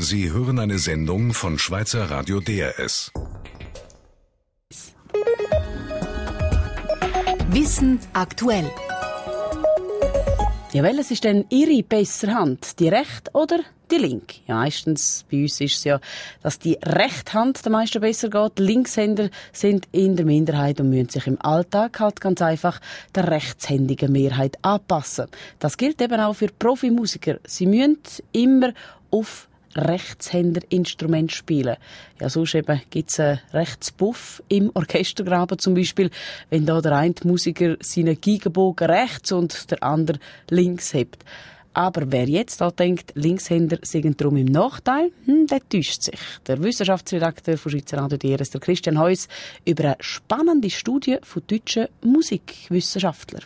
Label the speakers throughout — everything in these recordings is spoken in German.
Speaker 1: Sie hören eine Sendung von Schweizer Radio DRS.
Speaker 2: Wissen aktuell.
Speaker 3: Ja, welches ist denn Ihre bessere Hand? Die rechte oder die linke? Ja, meistens bei uns ist es ja, dass die rechte Hand der meisten besser geht. Linkshänder sind in der Minderheit und müssen sich im Alltag halt ganz einfach der rechtshändigen Mehrheit anpassen. Das gilt eben auch für Profimusiker. Sie müssen immer auf Rechtshänderinstrument spielen. Ja, sonst eben gibt's einen Rechtsbuff im Orchestergraben zum Beispiel, wenn da der eine Musiker seinen Gigenbogen rechts und der andere links hebt. Aber wer jetzt da denkt, Linkshänder sind darum im Nachteil, hm, der täuscht sich. Der Wissenschaftsredakteur von Schweizer Radio DRS, der Christian Heuss, über eine spannende Studie von deutschen Musikwissenschaftlern.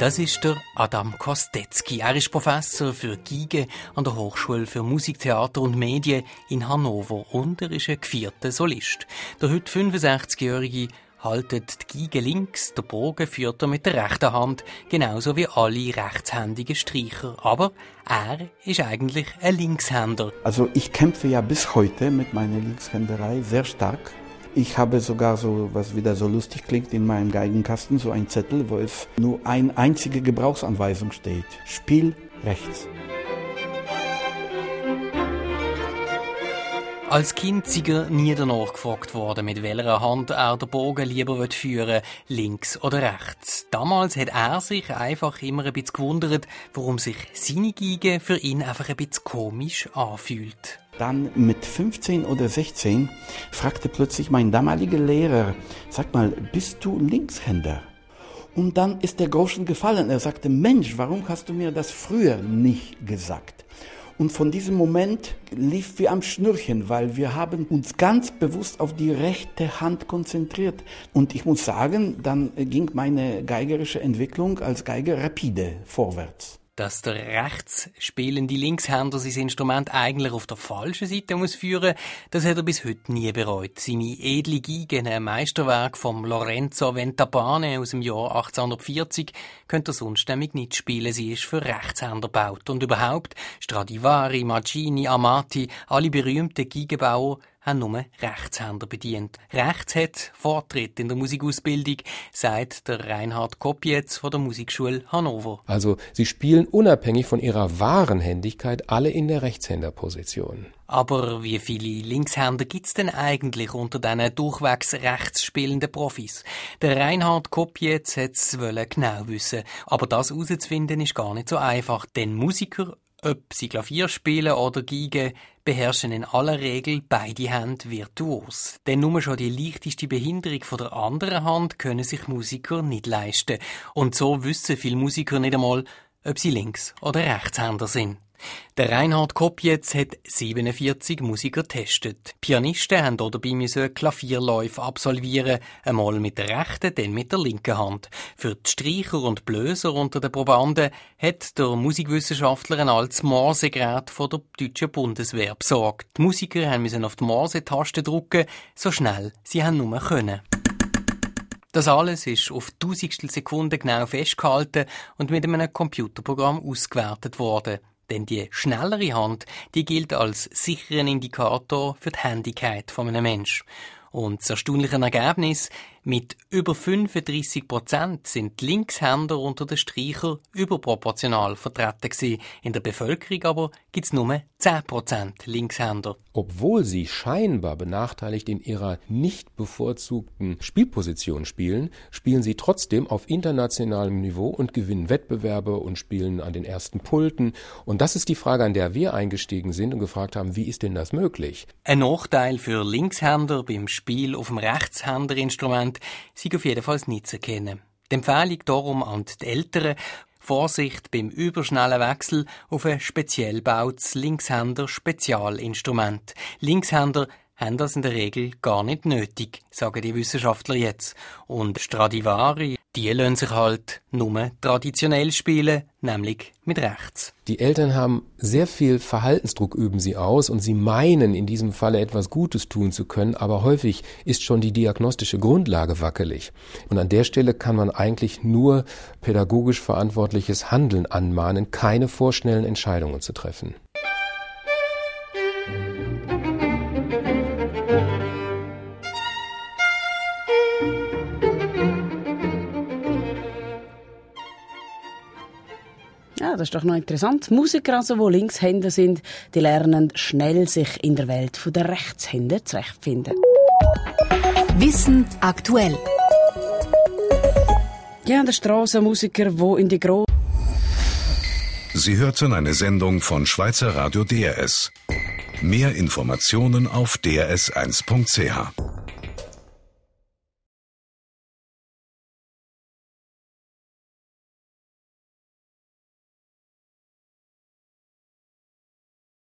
Speaker 4: Das ist der Adam Kostetzky. Er ist Professor für Giege an der Hochschule für Musik, Theater und Medien in Hannover und er ist ein gevierter Solist. Der heute 65-Jährige haltet die Giege links, der Bogen führt er mit der rechten Hand, genauso wie alle rechtshändigen Streicher. Aber er ist eigentlich ein Linkshänder.
Speaker 5: Also ich kämpfe ja bis heute mit meiner Linkshänderei sehr stark. Ich habe sogar so, was wieder so lustig klingt, in meinem Geigenkasten so ein Zettel, wo es nur eine einzige Gebrauchsanweisung steht. Spiel rechts.
Speaker 4: Als Kind sei er nie danach gefragt worden, mit welcher Hand er den Bogen lieber führen links oder rechts. Damals hat er sich einfach immer ein bisschen gewundert, warum sich seine Geige für ihn einfach ein bisschen komisch anfühlt.
Speaker 5: Dann mit 15 oder 16 fragte plötzlich mein damaliger Lehrer, sag mal, bist du Linkshänder? Und dann ist der Groschen gefallen. Er sagte, Mensch, warum hast du mir das früher nicht gesagt? Und von diesem Moment lief wie am Schnürchen, weil wir haben uns ganz bewusst auf die rechte Hand konzentriert. Und ich muss sagen, dann ging meine geigerische Entwicklung als Geiger rapide vorwärts
Speaker 4: dass der rechts spielende Linkshänder sein Instrument eigentlich auf der falschen Seite muss führen, das hat er bis heute nie bereut. Seine edle Geige, ein Meisterwerk vom Lorenzo Ventabane aus dem Jahr 1840, könnte er sonst nämlich nicht spielen. Sie ist für Rechtshänder gebaut. Und überhaupt, Stradivari, Maggini, Amati, alle berühmten Geigenbauer haben nur Rechtshänder bedient. Rechts hat Vortritt in der Musikausbildung, sagt der Reinhard Kopietz von der Musikschule Hannover.
Speaker 6: Also sie spielen unabhängig von ihrer wahren Händigkeit alle in der Rechtshänderposition.
Speaker 4: Aber wie viele Linkshänder gibt's denn eigentlich unter diesen durchwegs rechts spielenden Profis? Der Reinhard Kopietz es genau wissen, aber das herauszufinden ist gar nicht so einfach, denn Musiker ob sie Klavier spielen oder Geige, beherrschen in aller Regel beide Hände virtuos. Denn nur schon die leichteste Behinderung von der anderen Hand können sich Musiker nicht leisten. Und so wissen viele Musiker nicht einmal, ob sie Links- oder Rechtshänder sind. Der Reinhard Kopjetz hat 47 Musiker getestet. Pianisten haben dabei müssen Klavierläufe absolvieren, einmal mit der rechten, dann mit der linken Hand. Für die Streicher und Blöser unter den Probanden hat der Musikwissenschaftler ein altes Morsegerät von der deutschen Bundeswehr besorgt. Die Musiker haben müssen auf die Morse-Taste drücken, so schnell sie haben nur können. Das alles ist auf tausendstel Sekunden genau festgehalten und mit einem Computerprogramm ausgewertet worden. Denn die schnellere Hand, die gilt als sicheren Indikator für die Handigkeit von einem Menschen. Und das erstaunliche Ergebnis, mit über 35 Prozent sind Linkshänder unter den Streicher überproportional vertreten gewesen. In der Bevölkerung aber gibt's nur 10 Prozent Linkshänder.
Speaker 6: Obwohl sie scheinbar benachteiligt in ihrer nicht bevorzugten Spielposition spielen, spielen sie trotzdem auf internationalem Niveau und gewinnen Wettbewerbe und spielen an den ersten Pulten. Und das ist die Frage, an der wir eingestiegen sind und gefragt haben, wie ist denn das möglich?
Speaker 4: Ein Nachteil für Linkshänder beim Spiel auf dem Rechtshänderinstrument sind auf jeden Fall nicht zu erkennen. Die Empfehlung darum an die Eltern, Vorsicht beim überschnellen Wechsel auf ein speziell bautes Linkshänder-Spezialinstrument. Linkshänder haben das in der Regel gar nicht nötig, sagen die Wissenschaftler jetzt. Und Stradivari, die lassen sich halt nur traditionell spielen, nämlich mit rechts.
Speaker 6: Die Eltern haben sehr viel Verhaltensdruck, üben sie aus und sie meinen in diesem Falle etwas Gutes tun zu können, aber häufig ist schon die diagnostische Grundlage wackelig. Und an der Stelle kann man eigentlich nur pädagogisch verantwortliches Handeln anmahnen, keine vorschnellen Entscheidungen zu treffen.
Speaker 3: Das ist doch noch interessant. Musiker, also, die Linkshänder sind, die lernen schnell, sich in der Welt der Rechtshänder zurechtfinden.
Speaker 2: Wissen aktuell.
Speaker 3: Ja, der Strassenmusiker, wo in die Gro
Speaker 1: Sie hörten eine Sendung von Schweizer Radio DRS. Mehr Informationen auf drs1.ch.